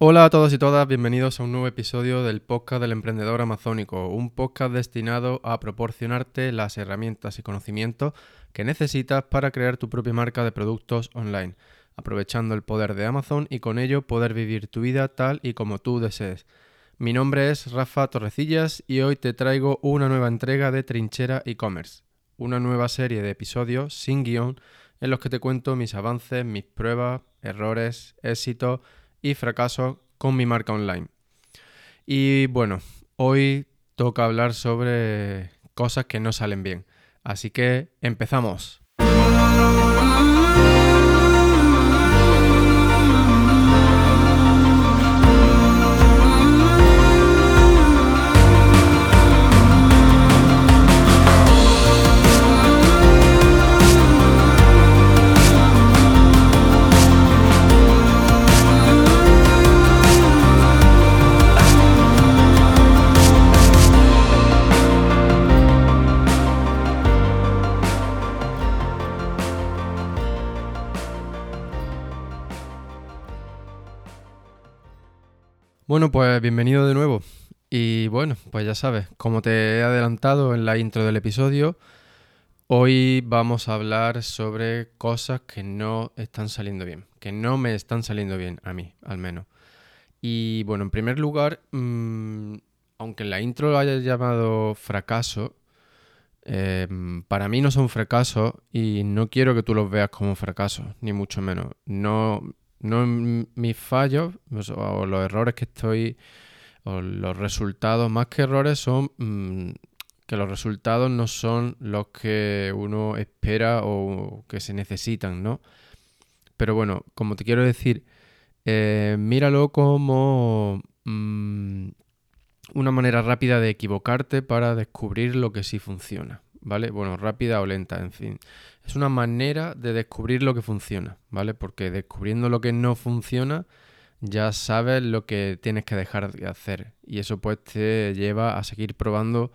Hola a todos y todas, bienvenidos a un nuevo episodio del podcast del emprendedor amazónico, un podcast destinado a proporcionarte las herramientas y conocimientos que necesitas para crear tu propia marca de productos online, aprovechando el poder de Amazon y con ello poder vivir tu vida tal y como tú desees. Mi nombre es Rafa Torrecillas y hoy te traigo una nueva entrega de Trinchera e-commerce, una nueva serie de episodios sin guion en los que te cuento mis avances, mis pruebas, errores, éxitos, y fracasos con mi marca online. Y bueno, hoy toca hablar sobre cosas que no salen bien. Así que empezamos. Bueno, pues bienvenido de nuevo. Y bueno, pues ya sabes, como te he adelantado en la intro del episodio, hoy vamos a hablar sobre cosas que no están saliendo bien, que no me están saliendo bien, a mí al menos. Y bueno, en primer lugar, mm, aunque en la intro lo haya llamado fracaso, em, para mí no son fracasos y no quiero que tú los veas como fracasos, ni mucho menos. No, no mis fallos o los errores que estoy, o los resultados, más que errores, son mm, que los resultados no son los que uno espera o que se necesitan, ¿no? Pero bueno, como te quiero decir, eh, míralo como mm, una manera rápida de equivocarte para descubrir lo que sí funciona, ¿vale? Bueno, rápida o lenta, en fin es una manera de descubrir lo que funciona, ¿vale? Porque descubriendo lo que no funciona, ya sabes lo que tienes que dejar de hacer. Y eso pues te lleva a seguir probando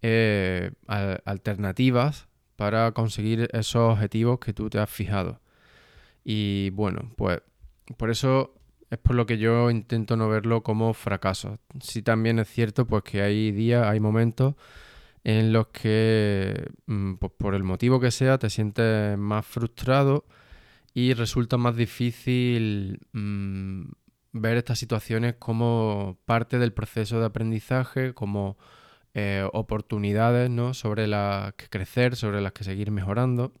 eh, alternativas para conseguir esos objetivos que tú te has fijado. Y bueno, pues por eso es por lo que yo intento no verlo como fracaso. Sí también es cierto pues que hay días, hay momentos en los que, mm, pues por el motivo que sea, te sientes más frustrado y resulta más difícil mm, ver estas situaciones como parte del proceso de aprendizaje, como eh, oportunidades ¿no? sobre las que crecer, sobre las que seguir mejorando.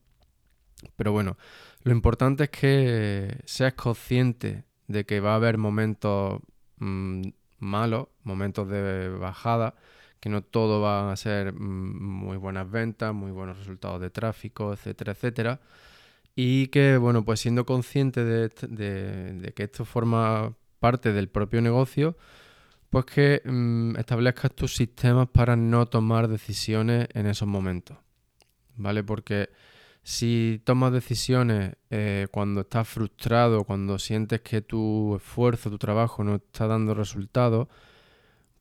Pero bueno, lo importante es que seas consciente de que va a haber momentos mm, malos, momentos de bajada, que no todo va a ser mm, muy buenas ventas, muy buenos resultados de tráfico, etcétera, etcétera. Y que, bueno, pues siendo consciente de, que esto forma parte del propio negocio, pues que mm, establezcas tus sistemas para no tomar decisiones en esos momentos. ¿Vale? Porque si tomas decisiones eh, cuando estás frustrado, cuando sientes que tu esfuerzo, tu trabajo no está dando resultados,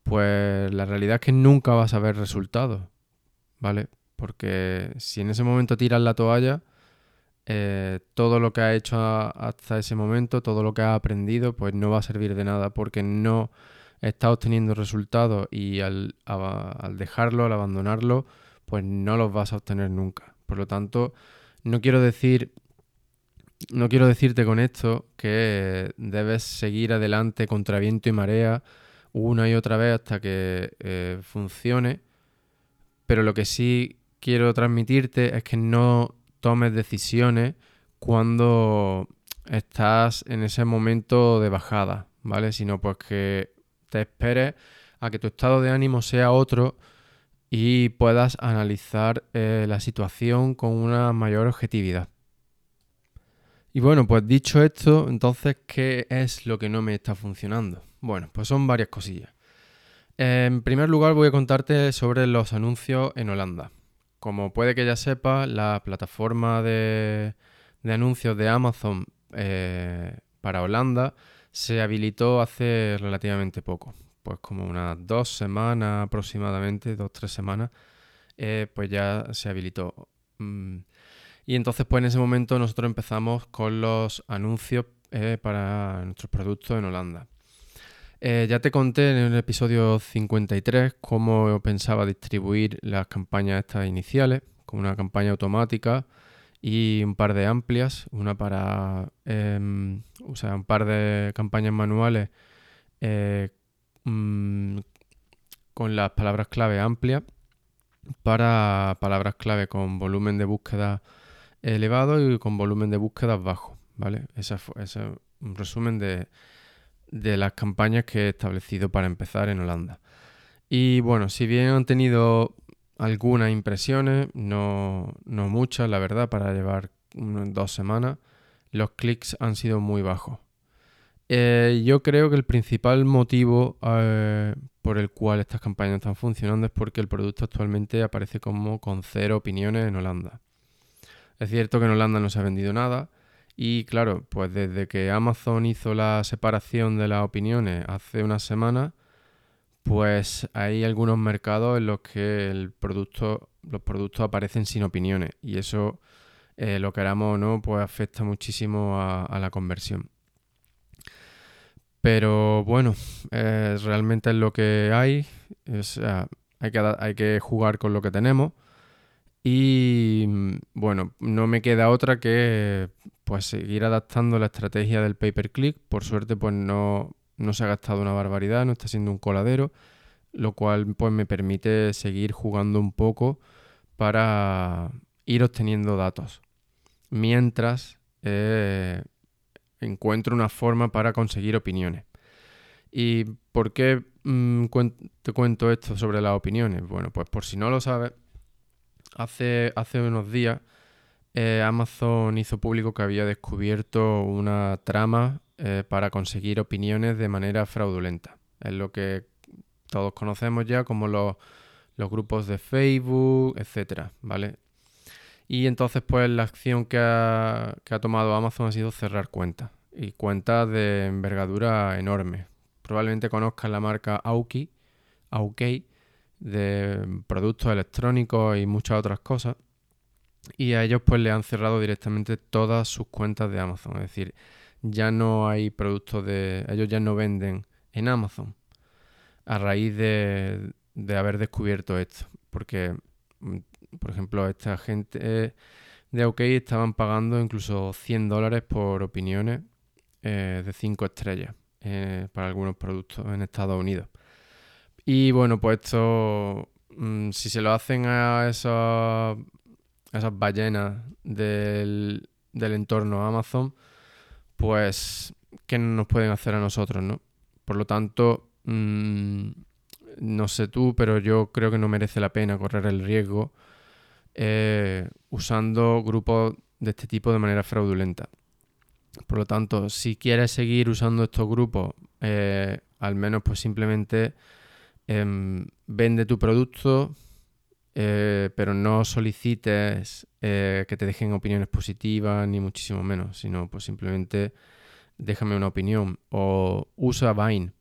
pues la realidad es que nunca vas a ver resultados, ¿vale? Porque si en ese momento tiras la toalla, eh, todo lo que ha hecho hasta ese momento, todo lo que ha aprendido, pues no va a servir de nada porque no está obteniendo resultados y al, al dejarlo, al abandonarlo, pues no los vas a obtener nunca. Por lo tanto, no quiero decir no quiero decirte con esto que debes seguir adelante contra viento y marea una y otra vez hasta que eh, funcione. Pero lo que sí quiero transmitirte es que no tomes decisiones cuando estás en ese momento de bajada, ¿vale? Sino pues que te esperes a que tu estado de ánimo sea otro y puedas analizar eh, la situación con una mayor objetividad. Y bueno, pues dicho esto, entonces, ¿qué es lo que no me está funcionando? Bueno, pues son varias cosillas. En primer lugar voy a contarte sobre los anuncios en Holanda. Como puede que ya sepas, la plataforma de, anuncios de Amazon eh, para Holanda se habilitó hace relativamente poco, pues como unas dos semanas aproximadamente, dos, tres semanas, eh, pues ya se habilitó. Mm, y entonces pues en ese momento nosotros empezamos con los anuncios eh, para nuestros productos en Holanda. Eh, ya te conté en el episodio 53 cómo pensaba distribuir las campañas estas iniciales, con una campaña automática y un par de amplias, una para, em, o sea, un par de campañas manuales eh, mm, con las palabras clave amplias para palabras clave con volumen de búsqueda elevado y con volumen de búsqueda bajo, ¿vale? Ese es un resumen de, de las campañas que he establecido para empezar en Holanda. Y bueno, si bien han tenido algunas impresiones, no, no muchas, la verdad, para llevar dos semanas, los clics han sido muy bajos. Eh, yo creo que el principal motivo eh, por el cual estas campañas están funcionando es porque el producto actualmente aparece como con cero opiniones en Holanda. Es cierto que en Holanda no se ha vendido nada, y claro, pues desde que Amazon hizo la separación de las opiniones hace una semana, pues hay algunos mercados en los que los productos aparecen sin opiniones y eso, eh, lo queramos o no, pues afecta muchísimo a, la conversión. Pero bueno, eh, realmente es lo que hay, hay, que, hay que jugar con lo que tenemos. Y mm, bueno, no me queda otra que pues seguir adaptando la estrategia del pay per click. Por suerte, pues no, no se ha gastado una barbaridad, no está siendo un coladero, lo cual pues me permite seguir jugando un poco para ir obteniendo datos. Mientras eh, encuentro una forma para conseguir opiniones. ¿Y por qué mm, te cuento esto sobre las opiniones? Bueno, pues por si no lo sabes, Hace, hace unos días eh, Amazon hizo público que había descubierto una trama eh, para conseguir opiniones de manera fraudulenta. Es lo que todos conocemos ya como los, grupos de Facebook, etcétera, ¿vale? Y entonces, pues la acción que ha, que ha tomado Amazon ha sido cerrar cuentas. Y cuentas de envergadura enorme. Probablemente conozcan la marca Auki, Aukey, de productos electrónicos y muchas otras cosas. Y a ellos pues le han cerrado directamente todas sus cuentas de Amazon. Es decir, ya no hay productos de... Ellos ya no venden en Amazon a raíz de, de haber descubierto esto. Porque, mm, por ejemplo, esta gente de OK estaban pagando incluso 100 dólares por opiniones eh, de 5 estrellas eh, para algunos productos en Estados Unidos. Y bueno, pues esto, mm, si se lo hacen a esas, esas ballenas del, entorno Amazon, pues, ¿qué nos pueden hacer a nosotros, no? Por lo tanto, mm, no sé tú, pero yo creo que no merece la pena correr el riesgo eh, usando grupos de este tipo de manera fraudulenta. Por lo tanto, si quieres seguir usando estos grupos, eh, al menos pues simplemente Em, vende tu producto, eh, pero no solicites eh, que te dejen opiniones positivas, ni muchísimo menos, sino pues simplemente déjame una opinión. O usa Vine,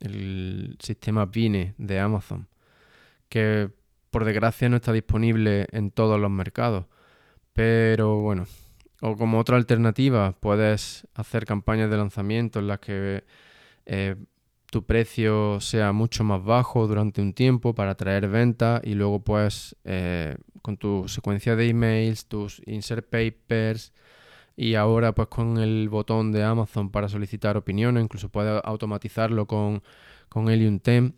el sistema Vine de Amazon, que por desgracia no está disponible en todos los mercados. Pero bueno, o como otra alternativa, puedes hacer campañas de lanzamiento en las que eh, tu precio sea mucho más bajo durante un tiempo para atraer ventas y luego pues con tu secuencia de emails, tus insert papers y ahora pues con el botón de Amazon para solicitar opiniones, incluso puedes automatizarlo con, con Helium 10,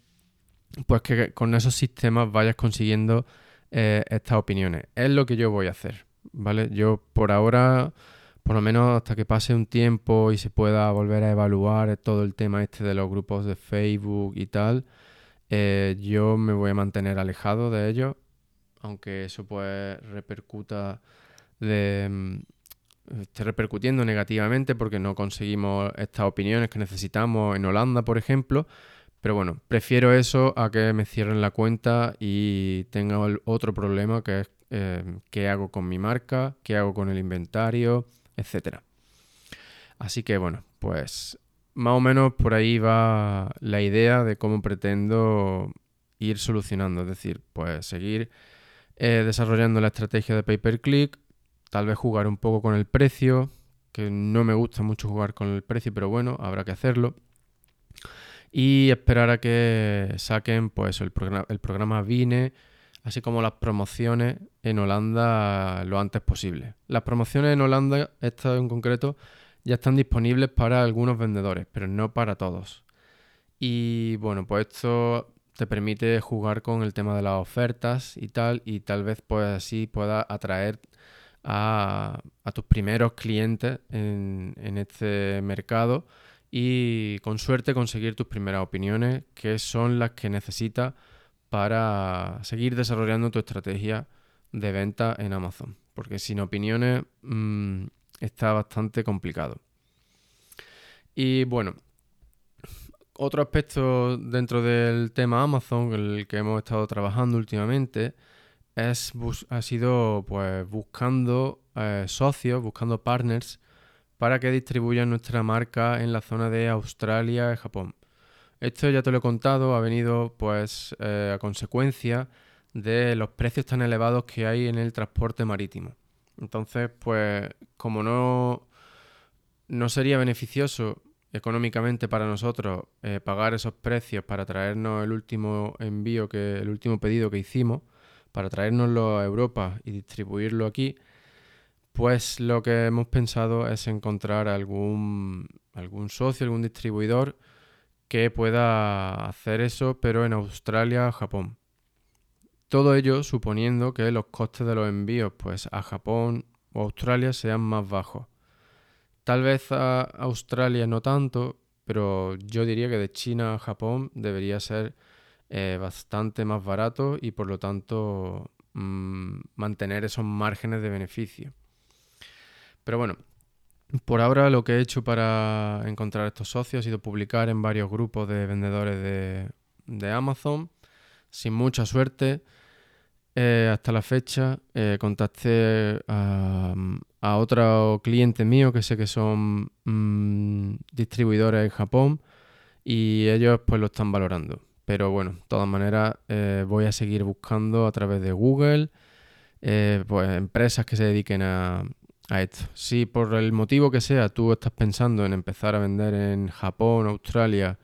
pues que con esos sistemas vayas consiguiendo eh, estas opiniones. Es lo que yo voy a hacer, ¿vale? Yo por ahora por lo menos hasta que pase un tiempo y se pueda volver a evaluar todo el tema este de los grupos de Facebook y tal, eh, yo me voy a mantener alejado de ellos, aunque eso pues repercuta de mm, esté repercutiendo negativamente porque no conseguimos estas opiniones que necesitamos en Holanda, por ejemplo. Pero bueno, prefiero eso a que me cierren la cuenta y tenga otro problema que es eh, qué hago con mi marca, qué hago con el inventario, etcétera. Así que bueno, pues más o menos por ahí va la idea de cómo pretendo ir solucionando. Es decir, pues seguir eh, desarrollando la estrategia de pay per click, tal vez jugar un poco con el precio, que no me gusta mucho jugar con el precio, pero bueno, habrá que hacerlo. y esperar a que saquen pues el, el programa Vine, así como las promociones en Holanda lo antes posible. Las promociones en Holanda, estas en concreto, ya están disponibles para algunos vendedores, pero no para todos. Y bueno, pues esto te permite jugar con el tema de las ofertas y tal, y tal vez pues así pueda atraer a, tus primeros clientes en, en, este mercado y con suerte conseguir tus primeras opiniones, que son las que necesitas para seguir desarrollando tu estrategia de venta en Amazon. Porque sin opiniones mm, está bastante complicado. Y bueno, otro aspecto dentro del tema Amazon, el que hemos estado trabajando últimamente, es ha sido pues buscando eh, socios, buscando partners para que distribuyan nuestra marca en la zona de Australia y Japón. Esto ya te lo he contado, ha venido pues eh, a consecuencia de los precios tan elevados que hay en el transporte marítimo. Entonces, pues como no, no sería beneficioso económicamente para nosotros eh, pagar esos precios para traernos el último envío, que el último pedido que hicimos, para traérnoslo a Europa y distribuirlo aquí, pues lo que hemos pensado es encontrar algún, algún socio, algún distribuidor que pueda hacer eso, pero en Australia o Japón. Todo ello suponiendo que los costes de los envíos pues, a Japón o Australia sean más bajos. Tal vez a Australia no tanto, pero yo diría que de China a Japón debería ser eh, bastante más barato y por lo tanto mm, mantener esos márgenes de beneficio. Pero bueno, por ahora lo que he hecho para encontrar estos socios ha sido publicar en varios grupos de vendedores de, Amazon, sin mucha suerte. Eh, hasta la fecha eh, contacté a, a otro cliente mío que sé que son mm, distribuidores en Japón y ellos pues lo están valorando. Pero bueno, de todas maneras eh, voy a seguir buscando a través de Google pues empresas que se dediquen a, a esto. Si por el motivo que sea tú estás pensando en empezar a vender en Japón, Australia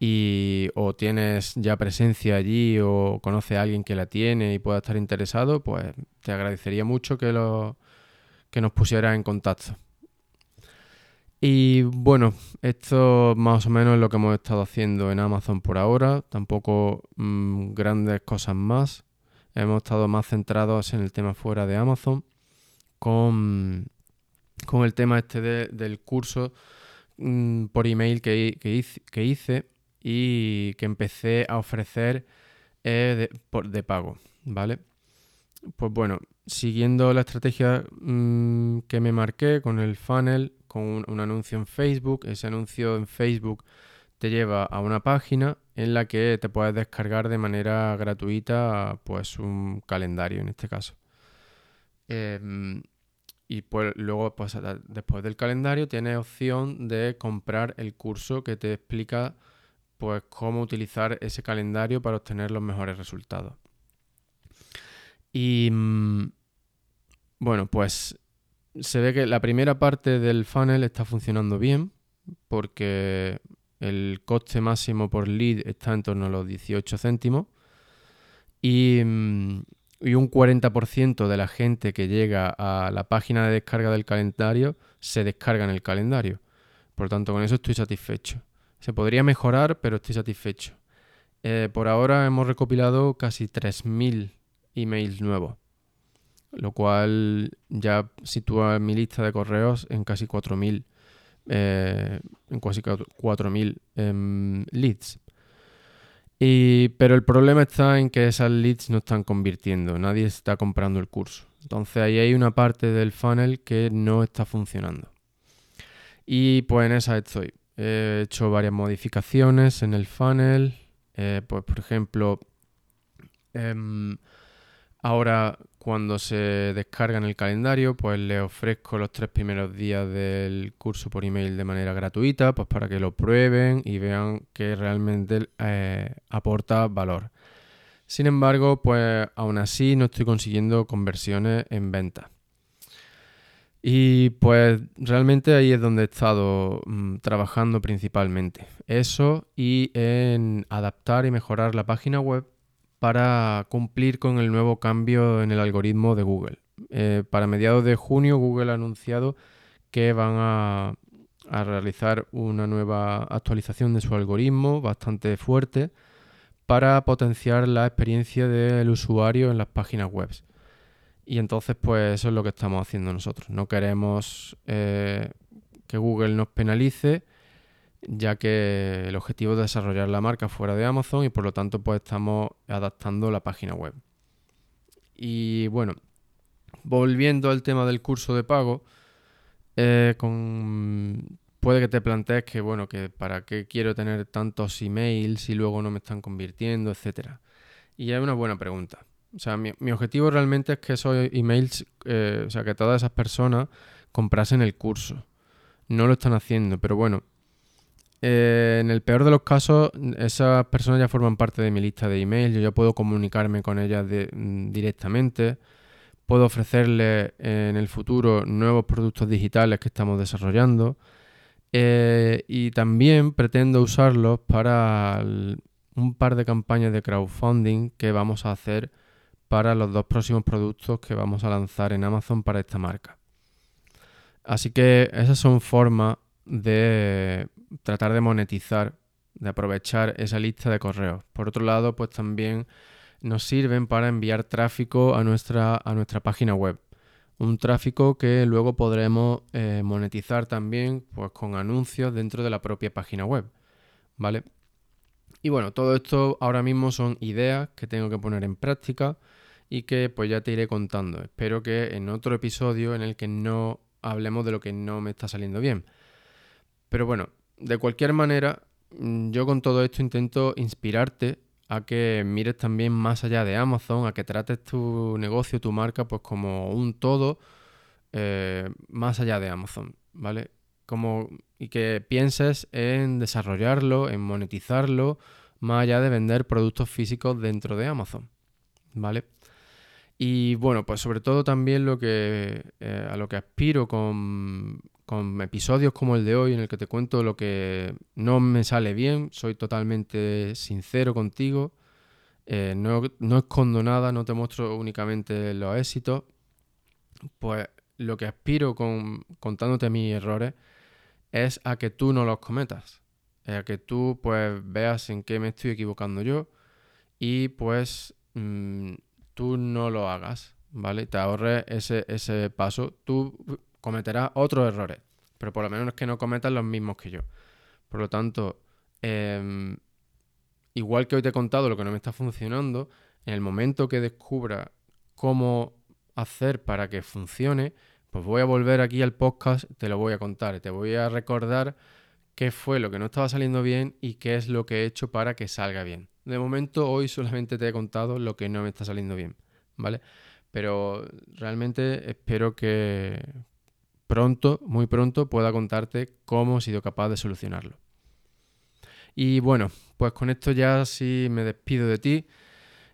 y o tienes ya presencia allí o conoces a alguien que la tiene y pueda estar interesado, pues te agradecería mucho que lo que nos pusiera en contacto. Y bueno, esto más o menos es lo que hemos estado haciendo en Amazon por ahora. Tampoco mm, grandes cosas más. Hemos estado más centrados en el tema fuera de Amazon. Con, con el tema este del curso mm, por email que, que, hice, y que empecé a ofrecer eh, de, por, de pago. ¿Vale? Pues bueno, siguiendo la estrategia mm, que me marqué con el funnel, con un, anuncio en Facebook, ese anuncio en Facebook te lleva a una página en la que te puedes descargar de manera gratuita pues un calendario en este caso. Em, y pues luego pues, después del calendario tienes opción de comprar el curso que te explica pues cómo utilizar ese calendario para obtener los mejores resultados. Y mm, bueno, pues se ve que la primera parte del funnel está funcionando bien porque el coste máximo por lead está en torno a los 18 céntimos y, mm, y un 40% de la gente que llega a la página de descarga del calendario se descarga en el calendario. Por lo tanto, con eso estoy satisfecho. Se podría mejorar, pero estoy satisfecho. Eh, por ahora hemos recopilado casi 3.000 emails nuevos lo cual ya sitúa mi lista de correos en casi 4.000 eh, en casi 4.000 em, leads. Pero el problema está en que esas leads no están convirtiendo, nadie está comprando el curso. Entonces ahí hay una parte del funnel que no está funcionando. Y pues en esa estoy. He hecho varias modificaciones en el funnel. Eh, pues por ejemplo, em, ahora cuando se descarga en el calendario, pues le ofrezco los tres primeros días del curso por email de manera gratuita, pues para que lo prueben y vean que realmente eh, aporta valor. Sin embargo, pues aún así no estoy consiguiendo conversiones en venta. Y pues realmente ahí es donde he estado mm, trabajando principalmente. Eso y en adaptar y mejorar la página web para cumplir con el nuevo cambio en el algoritmo de Google. Eh, para mediados de junio Google ha anunciado que van a, a realizar una nueva actualización de su algoritmo bastante fuerte para potenciar la experiencia del usuario en las páginas web. Y entonces, pues eso es lo que estamos haciendo nosotros. No queremos eh, que Google nos penalice, ya que el objetivo es desarrollar la marca fuera de Amazon y por lo tanto, pues estamos adaptando la página web. Y bueno, volviendo al tema del curso de pago, eh, puede que te plantees que, bueno, que para qué quiero tener tantos emails si luego no me están convirtiendo, etcétera. Y es una buena pregunta. O sea, mi, objetivo realmente es que esos emails, eh, o sea, que todas esas personas comprasen el curso. No lo están haciendo, pero bueno. Eh, en el peor de los casos, esas personas ya forman parte de mi lista de emails. Yo ya puedo comunicarme con ellas mm, directamente. Puedo ofrecerles en el futuro nuevos productos digitales que estamos desarrollando. Eh, y también pretendo usarlos para un par de campañas de crowdfunding que vamos a hacer para los dos próximos productos que vamos a lanzar en Amazon para esta marca. Así que esas son formas de tratar de monetizar, de aprovechar esa lista de correos. Por otro lado, pues también nos sirven para enviar tráfico a nuestra, a nuestra página web. Un tráfico que luego podremos eh, monetizar también pues, con anuncios dentro de la propia página web. ¿Vale? Y bueno, todo esto ahora mismo son ideas que tengo que poner en práctica y que pues ya te iré contando. Espero que en otro episodio en el que no hablemos de lo que no me está saliendo bien. Pero bueno, de cualquier manera, mm, yo con todo esto intento inspirarte a que mires también más allá de Amazon, a que trates tu negocio, tu marca, pues como un todo eh, más allá de Amazon, ¿vale? Como, y que pienses en desarrollarlo, en monetizarlo, más allá de vender productos físicos dentro de Amazon, ¿vale? Y bueno, pues sobre todo también lo que, eh, a lo que aspiro con, episodios como el de hoy, en el que te cuento lo que no me sale bien, soy totalmente sincero contigo, eh, no, escondo nada, no te muestro únicamente los éxitos, pues lo que aspiro con, contándote mis errores es a que tú no los cometas, a que tú pues veas en qué me estoy equivocando yo y pues... Mm, tú no lo hagas, ¿vale? Te ahorres ese, ese paso. Tú cometerás otros errores, pero por lo menos que no cometas los mismos que yo. Por lo tanto, em, igual que hoy te he contado lo que no me está funcionando, en el momento que descubra cómo hacer para que funcione, pues voy a volver aquí al podcast, te lo voy a contar, te voy a recordar qué fue lo que no estaba saliendo bien y qué es lo que he hecho para que salga bien. De momento, hoy solamente te he contado lo que no me está saliendo bien, ¿vale? Pero realmente espero que pronto, muy pronto, pueda contarte cómo he sido capaz de solucionarlo. Y bueno, pues con esto ya sí me despido de ti.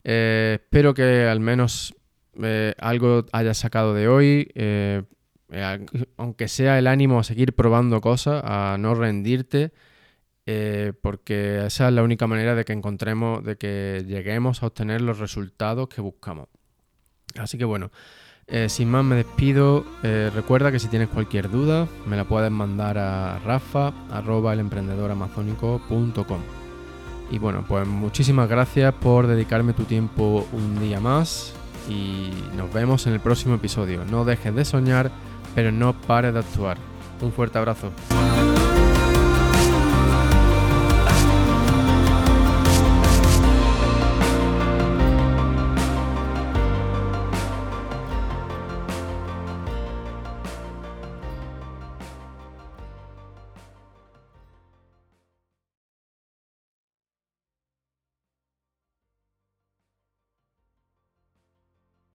Eh, espero que al menos eh, algo hayas sacado de hoy. Eh, aunque sea el ánimo a seguir probando cosas, a no rendirte eh, porque esa es la única manera de que encontremos, de que lleguemos a obtener los resultados que buscamos. Así que bueno, eh, sin más me despido. Eh, recuerda que si tienes cualquier duda, me la puedes mandar a rafa Y bueno, pues muchísimas gracias por dedicarme tu tiempo un día más y nos vemos en el próximo episodio. No dejes de soñar, pero no pares de actuar. Un fuerte abrazo.